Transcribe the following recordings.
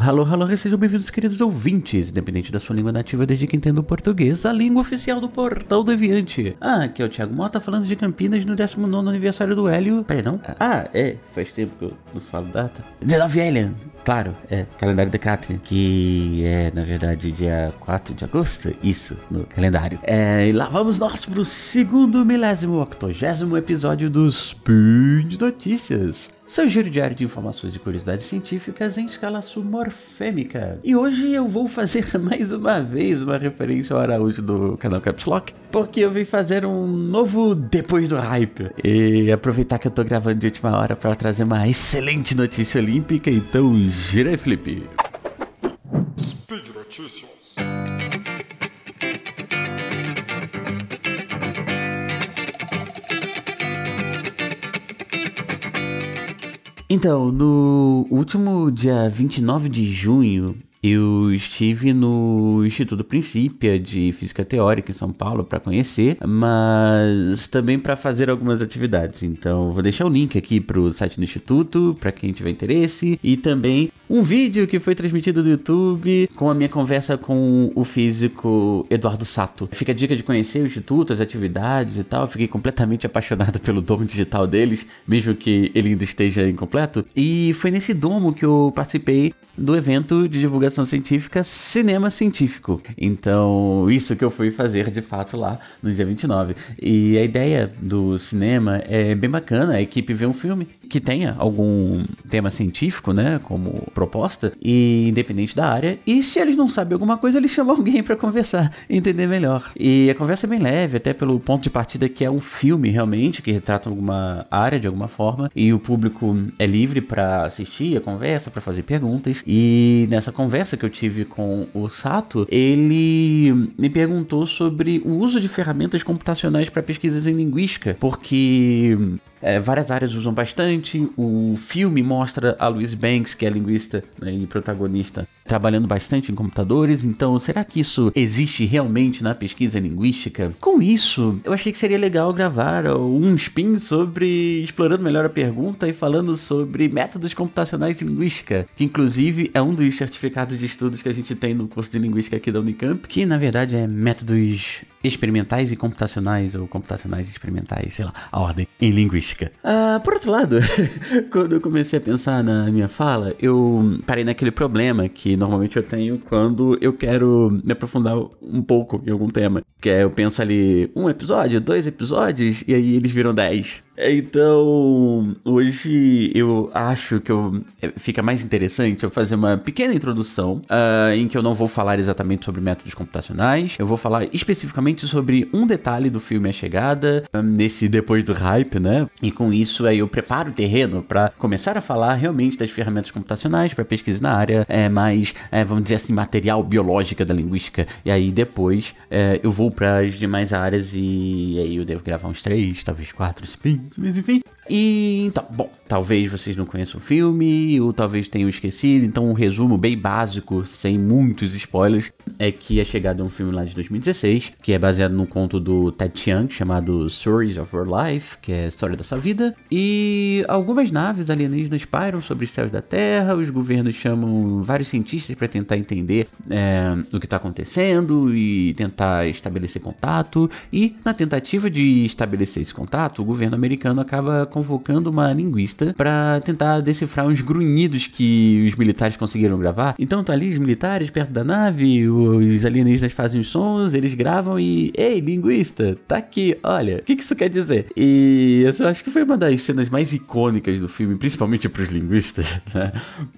Alô, alô, alô, sejam bem-vindos, queridos ouvintes, independente da sua língua nativa, desde que entenda o português, a língua oficial do Portal Deviante. Ah, aqui é o Thiago Mota falando de Campinas no 19 aniversário do Hélio. Peraí, não? Ah, é, faz tempo que eu não falo data. 19 Alien, claro, é, calendário da Catherine, que é, na verdade, dia 4 de agosto, isso, no calendário. É, e lá vamos nós pro segundo milésimo, octogésimo episódio do Speed Notícias seu giro diário de informações e curiosidades científicas em escala sumorfêmica. E hoje eu vou fazer mais uma vez uma referência ao Araújo do canal Caps Lock, porque eu vim fazer um novo Depois do Hype. E aproveitar que eu tô gravando de última hora para trazer uma excelente notícia olímpica, então gira aí, Felipe. Speed Notícias. Então, no último dia 29 de junho, eu estive no Instituto Princípia de Física Teórica em São Paulo para conhecer, mas também para fazer algumas atividades. Então, vou deixar o link aqui para o site do Instituto, para quem tiver interesse, e também um vídeo que foi transmitido no YouTube com a minha conversa com o físico Eduardo Sato. Fica a dica de conhecer o Instituto, as atividades e tal. Fiquei completamente apaixonado pelo domo digital deles, mesmo que ele ainda esteja incompleto. E foi nesse domo que eu participei do evento de divulgação científica Cinema Científico. Então, isso que eu fui fazer de fato lá no dia 29. E a ideia do cinema é bem bacana, a equipe vê um filme que tenha algum tema científico, né, como proposta, e independente da área, e se eles não sabem alguma coisa, eles chamam alguém para conversar, entender melhor. E a conversa é bem leve, até pelo ponto de partida que é um filme realmente, que retrata alguma área de alguma forma, e o público é livre para assistir a conversa, para fazer perguntas, e nessa conversa que eu tive com o Sato, ele me perguntou sobre o uso de ferramentas computacionais para pesquisas em linguística, porque é, várias áreas usam bastante. O filme mostra a Louise Banks, que é linguista né, e protagonista, trabalhando bastante em computadores. Então, será que isso existe realmente na pesquisa linguística? Com isso, eu achei que seria legal gravar um spin sobre explorando melhor a pergunta e falando sobre métodos computacionais em linguística, que inclusive é um dos certificados de estudos que a gente tem no curso de linguística aqui da Unicamp, que na verdade é métodos experimentais e computacionais, ou computacionais e experimentais, sei lá, a ordem em linguística. Uh, por outro lado, quando eu comecei a pensar na minha fala, eu parei naquele problema que normalmente eu tenho quando eu quero me aprofundar um pouco em algum tema. Que é, eu penso ali, um episódio, dois episódios, e aí eles viram dez. Então, hoje eu acho que eu, é, fica mais interessante eu fazer uma pequena introdução uh, em que eu não vou falar exatamente sobre métodos computacionais, eu vou falar especificamente sobre um detalhe do filme A Chegada, um, nesse depois do hype, né? E com isso aí eu preparo o terreno para começar a falar realmente das ferramentas computacionais para pesquisa na área é, mais, é, vamos dizer assim, material biológica da linguística. E aí depois é, eu vou para as demais áreas e aí eu devo gravar uns três, talvez quatro spins mas enfim. E então, bom, talvez vocês não conheçam o filme, ou talvez tenham esquecido, então um resumo bem básico, sem muitos spoilers, é que é chegado um filme lá de 2016, que é baseado no conto do Ted Chiang, chamado Stories of Our Life, que é a história da sua vida, e algumas naves alienígenas pairam sobre os céus da Terra, os governos chamam vários cientistas para tentar entender é, o que está acontecendo e tentar estabelecer contato, e na tentativa de estabelecer esse contato, o governo americano acaba convocando uma linguista para tentar decifrar uns grunhidos que os militares conseguiram gravar. Então tá ali os militares perto da nave, os alienígenas fazem os sons, eles gravam e. Ei, linguista, tá aqui, olha. O que, que isso quer dizer? E eu acho que foi uma das cenas mais icônicas do filme, principalmente pros linguistas, né?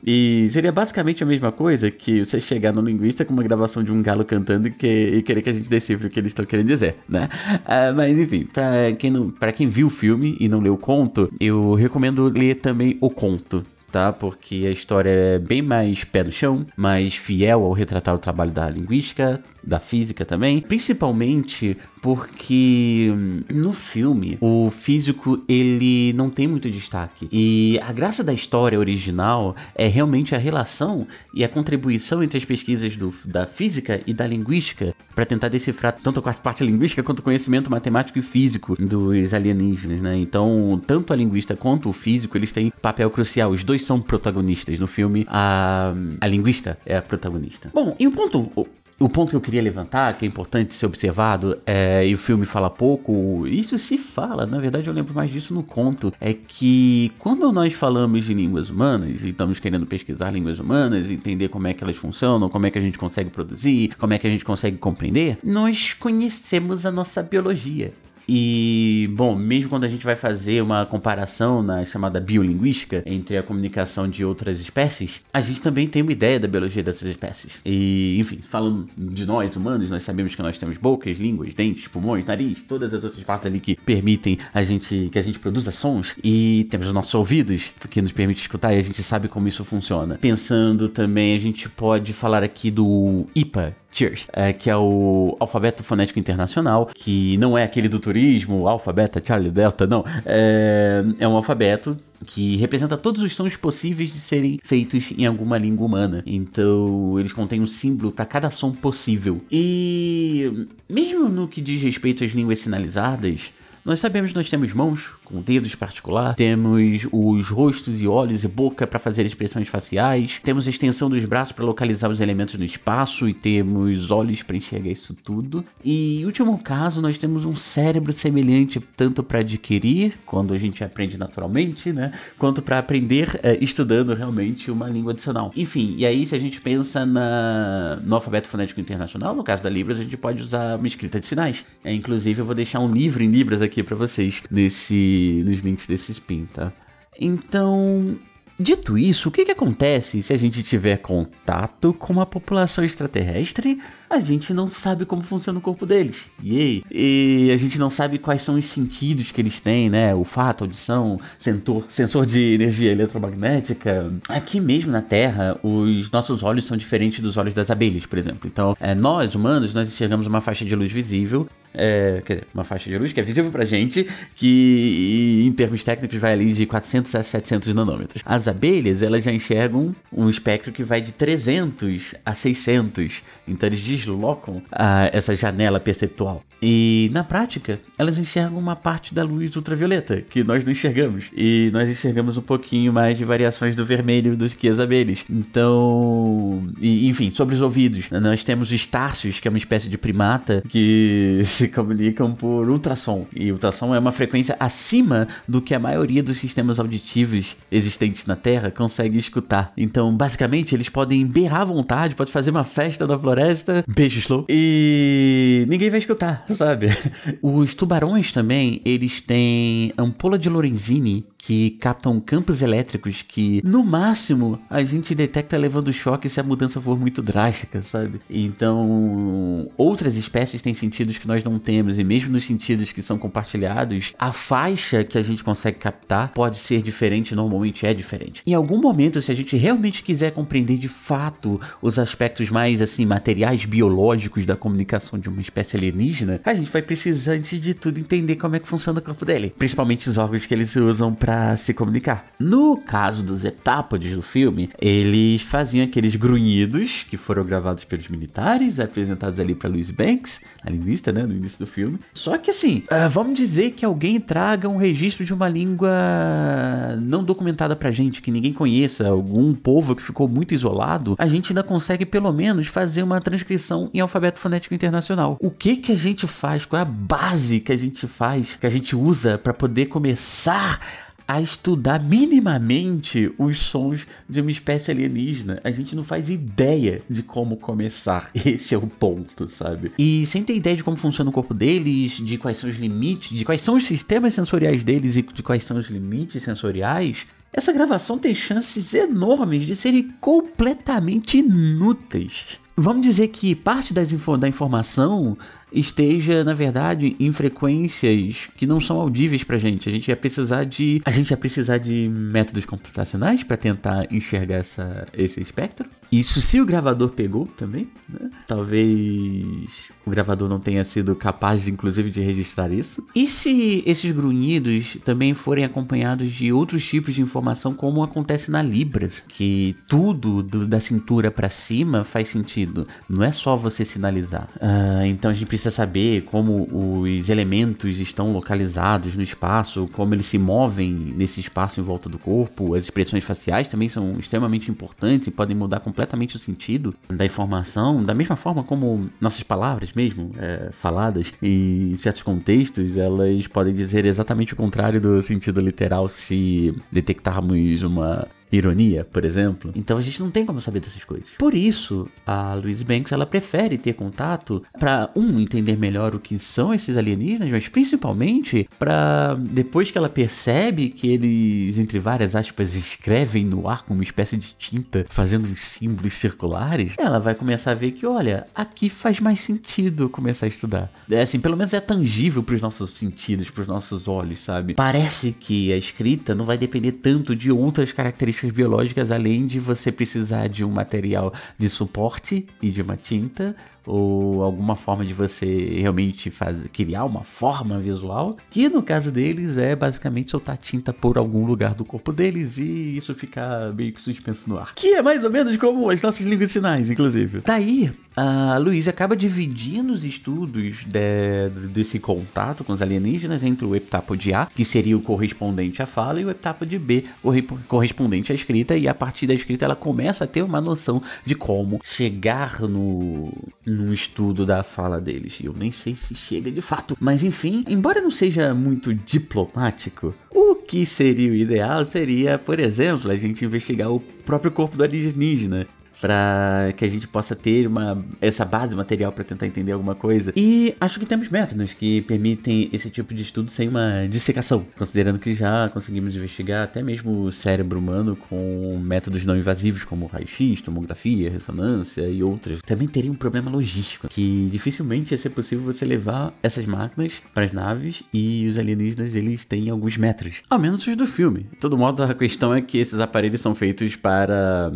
E seria basicamente a mesma coisa que você chegar no linguista com uma gravação de um galo cantando e, que, e querer que a gente decifre o que eles estão querendo dizer, né? Uh, mas enfim, pra quem, não, pra quem viu o filme e não leu o conto, eu recomendo ler também o conto tá? Porque a história é bem mais pé no chão, mais fiel ao retratar o trabalho da linguística, da física também, principalmente porque hum, no filme o físico ele não tem muito destaque e a graça da história original é realmente a relação e a contribuição entre as pesquisas do, da física e da linguística para tentar decifrar tanto a parte linguística quanto o conhecimento matemático e físico dos alienígenas, né? Então tanto a linguista quanto o físico eles têm papel crucial, os dois são protagonistas. No filme, a, a linguista é a protagonista. Bom, e o ponto o ponto que eu queria levantar, que é importante ser observado, é, e o filme fala pouco, isso se fala, na verdade eu lembro mais disso no conto, é que quando nós falamos de línguas humanas e estamos querendo pesquisar línguas humanas, entender como é que elas funcionam, como é que a gente consegue produzir, como é que a gente consegue compreender, nós conhecemos a nossa biologia. E, bom, mesmo quando a gente vai fazer uma comparação na chamada biolinguística entre a comunicação de outras espécies, a gente também tem uma ideia da biologia dessas espécies. E, enfim, falando de nós humanos, nós sabemos que nós temos bocas, línguas, dentes, pulmões, nariz, todas as outras partes ali que permitem a gente que a gente produza sons e temos os nossos ouvidos que nos permite escutar e a gente sabe como isso funciona. Pensando também, a gente pode falar aqui do IPA, Cheers, é, que é o alfabeto fonético internacional, que não é aquele do turismo, alfa, beta, charlie, delta, não. É, é um alfabeto que representa todos os sons possíveis de serem feitos em alguma língua humana. Então, eles contêm um símbolo para cada som possível. E mesmo no que diz respeito às línguas sinalizadas, nós sabemos que nós temos mãos com dedos particular, temos os rostos e olhos e boca para fazer expressões faciais, temos a extensão dos braços para localizar os elementos no espaço e temos olhos para enxergar isso tudo. E último caso, nós temos um cérebro semelhante tanto para adquirir, quando a gente aprende naturalmente, né, quanto para aprender é, estudando realmente uma língua adicional. Enfim, e aí se a gente pensa na, no alfabeto fonético internacional, no caso da Libras, a gente pode usar uma escrita de sinais. É, inclusive, eu vou deixar um livro em Libras aqui aqui para vocês nesse, nos links desse spin, tá? Então, Dito isso, o que, que acontece se a gente tiver contato com uma população extraterrestre? A gente não sabe como funciona o corpo deles. Yay. E a gente não sabe quais são os sentidos que eles têm, né? Olfato, audição, sensor, sensor de energia eletromagnética. Aqui mesmo na Terra, os nossos olhos são diferentes dos olhos das abelhas, por exemplo. Então, é, nós, humanos, nós enxergamos uma faixa de luz visível é, quer dizer, uma faixa de luz que é visível pra gente, que em termos técnicos vai ali de 400 a 700 nanômetros. As abelhas, elas já enxergam um espectro que vai de 300 a 600, então eles deslocam a, essa janela perceptual. E na prática, elas enxergam uma parte da luz ultravioleta que nós não enxergamos. E nós enxergamos um pouquinho mais de variações do vermelho do que as abelhas. Então, e, enfim, sobre os ouvidos, nós temos os tárcios, que é uma espécie de primata que se se comunicam por ultrassom. E ultrassom é uma frequência acima do que a maioria dos sistemas auditivos existentes na Terra consegue escutar. Então, basicamente, eles podem berrar à vontade, pode fazer uma festa na floresta, beijo slow, e ninguém vai escutar, sabe? Os tubarões também, eles têm ampola de Lorenzini que captam campos elétricos que, no máximo, a gente detecta levando choque se a mudança for muito drástica, sabe? Então, outras espécies têm sentidos que nós não temos, e mesmo nos sentidos que são compartilhados, a faixa que a gente consegue captar pode ser diferente, normalmente é diferente. Em algum momento, se a gente realmente quiser compreender de fato os aspectos mais, assim, materiais, biológicos da comunicação de uma espécie alienígena, a gente vai precisar, antes de tudo, entender como é que funciona o corpo dele, principalmente os órgãos que eles usam para se comunicar. No caso dos etápodes do filme, eles faziam aqueles grunhidos que foram gravados pelos militares, apresentados ali para Louis Banks, a linguista, né, no início do filme. Só que assim, uh, vamos dizer que alguém traga um registro de uma língua não documentada pra gente, que ninguém conheça, algum povo que ficou muito isolado, a gente ainda consegue pelo menos fazer uma transcrição em alfabeto fonético internacional. O que que a gente faz? Qual é a base que a gente faz, que a gente usa para poder começar a estudar minimamente os sons de uma espécie alienígena. A gente não faz ideia de como começar. Esse é o ponto, sabe? E sem ter ideia de como funciona o corpo deles, de quais são os limites, de quais são os sistemas sensoriais deles e de quais são os limites sensoriais, essa gravação tem chances enormes de serem completamente inúteis. Vamos dizer que parte das da informação esteja, na verdade, em frequências que não são audíveis pra gente. A gente ia precisar de. A gente ia precisar de métodos computacionais para tentar enxergar essa, esse espectro. Isso se o gravador pegou também, né? Talvez o gravador não tenha sido capaz, inclusive, de registrar isso. E se esses grunhidos também forem acompanhados de outros tipos de informação, como acontece na Libras, que tudo do, da cintura para cima faz sentido. Não é só você sinalizar. Uh, então a gente precisa precisa saber como os elementos estão localizados no espaço, como eles se movem nesse espaço em volta do corpo. As expressões faciais também são extremamente importantes e podem mudar completamente o sentido da informação, da mesma forma como nossas palavras mesmo, é, faladas em certos contextos, elas podem dizer exatamente o contrário do sentido literal se detectarmos uma ironia, por exemplo. Então a gente não tem como saber dessas coisas. Por isso, a Louise Banks ela prefere ter contato para um entender melhor o que são esses alienígenas, mas principalmente para depois que ela percebe que eles entre várias aspas escrevem no ar com uma espécie de tinta, fazendo uns símbolos circulares, ela vai começar a ver que, olha, aqui faz mais sentido começar a estudar. É assim, pelo menos é tangível para os nossos sentidos, para os nossos olhos, sabe? Parece que a escrita não vai depender tanto de outras características características biológicas, além de você precisar de um material de suporte e de uma tinta, ou alguma forma de você realmente fazer, criar uma forma visual, que no caso deles é basicamente soltar tinta por algum lugar do corpo deles e isso ficar meio que suspenso no ar. Que é mais ou menos como as nossas línguas de sinais, inclusive. Daí, a Luísa acaba dividindo os estudos de, desse contato com os alienígenas entre o heptápode A, que seria o correspondente à fala, e o heptápode B, o correspondente à escrita, e a partir da escrita ela começa a ter uma noção de como chegar no, no estudo da fala deles. Eu nem sei se chega de fato, mas enfim, embora não seja muito diplomático, o que seria o ideal seria, por exemplo, a gente investigar o próprio corpo do alienígena para que a gente possa ter uma, essa base material para tentar entender alguma coisa. E acho que temos métodos que permitem esse tipo de estudo sem uma dissecação, considerando que já conseguimos investigar até mesmo o cérebro humano com métodos não invasivos como raio-x, tomografia, ressonância e outras. Também teria um problema logístico, que dificilmente ia ser possível você levar essas máquinas para as naves e os alienígenas eles têm alguns metros, ao menos os do filme. De todo modo, a questão é que esses aparelhos são feitos para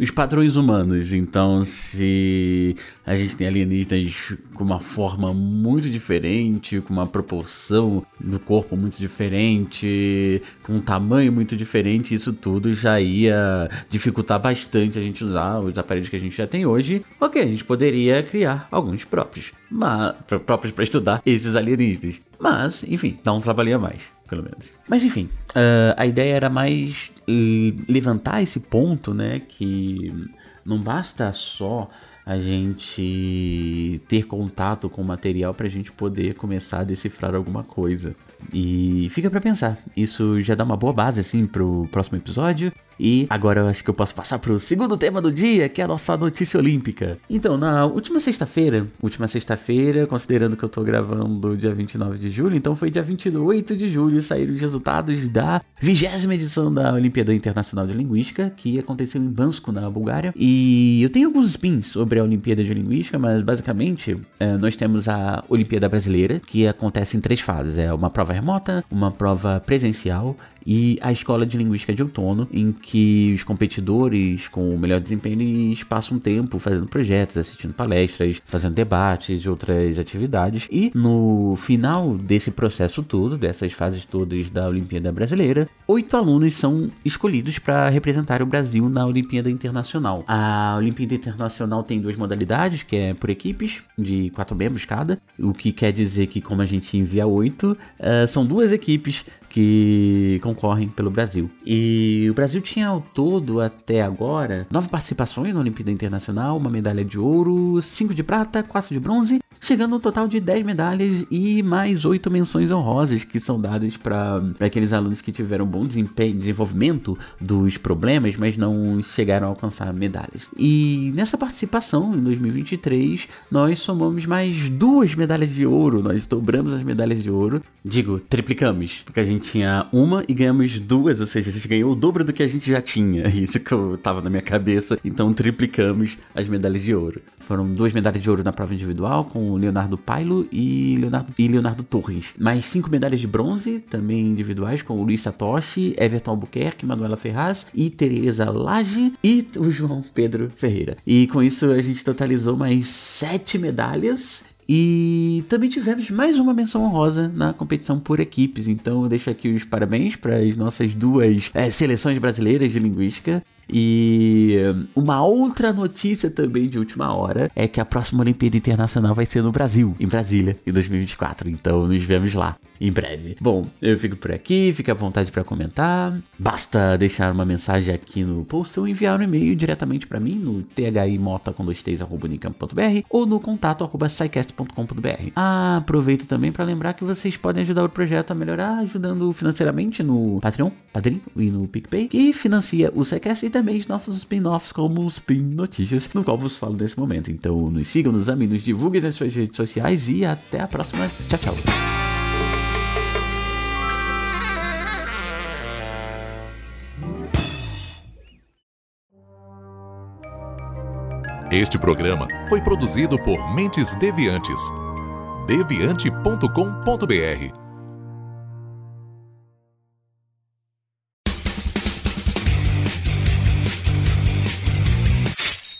os padrões humanos. Então, se a gente tem alienígenas com uma forma muito diferente, com uma proporção do corpo muito diferente, com um tamanho muito diferente, isso tudo já ia dificultar bastante a gente usar os aparelhos que a gente já tem hoje. Ok, a gente poderia criar alguns próprios, mas próprios para estudar esses alienígenas. Mas, enfim, dá um trabalho a mais pelo menos. Mas enfim, uh, a ideia era mais levantar esse ponto, né? Que não basta só a gente ter contato com o material para a gente poder começar a decifrar alguma coisa. E fica para pensar. Isso já dá uma boa base assim pro próximo episódio. E agora eu acho que eu posso passar pro segundo tema do dia, que é a nossa notícia olímpica. Então, na última sexta-feira, última sexta-feira, considerando que eu tô gravando dia 29 de julho, então foi dia 28 de julho saíram os resultados da vigésima edição da Olimpíada Internacional de Linguística, que aconteceu em Bansko, na Bulgária. E eu tenho alguns spins sobre a Olimpíada de Linguística, mas basicamente é, nós temos a Olimpíada Brasileira, que acontece em três fases. É uma prova remota, uma prova presencial e a escola de linguística de outono, em que os competidores com o melhor desempenho eles passam tempo fazendo projetos, assistindo palestras, fazendo debates e outras atividades. E no final desse processo todo, dessas fases todas da Olimpíada Brasileira, oito alunos são escolhidos para representar o Brasil na Olimpíada Internacional. A Olimpíada Internacional tem duas modalidades, que é por equipes, de quatro membros cada, o que quer dizer que, como a gente envia oito, uh, são duas equipes que concorrem pelo Brasil. E o Brasil tinha ao todo até agora nove participações na Olimpíada Internacional, uma medalha de ouro, cinco de prata, quatro de bronze, chegando no total de 10 medalhas e mais oito menções honrosas que são dadas para aqueles alunos que tiveram bom desempenho, desenvolvimento dos problemas, mas não chegaram a alcançar medalhas. E nessa participação, em 2023, nós somamos mais duas medalhas de ouro, nós dobramos as medalhas de ouro, digo, triplicamos, porque a gente tinha uma e ganhamos duas, ou seja, a gente ganhou o dobro do que a gente já tinha. Isso que eu tava na minha cabeça. Então triplicamos as medalhas de ouro. Foram duas medalhas de ouro na prova individual, com Leonardo Pailo e Leonardo, e Leonardo Torres. Mais cinco medalhas de bronze, também individuais, com o Luiz Satoshi, Everton Albuquerque, Manuela Ferraz e Tereza Lage e o João Pedro Ferreira. E com isso a gente totalizou mais sete medalhas e também tivemos mais uma menção honrosa na competição por equipes. Então eu deixo aqui os parabéns para as nossas duas é, seleções brasileiras de linguística. E uma outra notícia também de última hora é que a próxima Olimpíada Internacional vai ser no Brasil, em Brasília, em 2024. Então nos vemos lá em breve. Bom, eu fico por aqui, fique à vontade para comentar. Basta deixar uma mensagem aqui no post ou enviar um e-mail diretamente para mim no thimota.com.br ou no contato arroba Ah, aproveito também para lembrar que vocês podem ajudar o projeto a melhorar ajudando financeiramente no Patreon, Padrim e no PicPay, que financia o SciCast e também os nossos spin-offs como o Spin Notícias, no qual vos falo nesse momento. Então nos sigam, nos amem, nos divulguem nas suas redes sociais e até a próxima. Tchau, tchau. Este programa foi produzido por Mentes Deviantes. deviante.com.br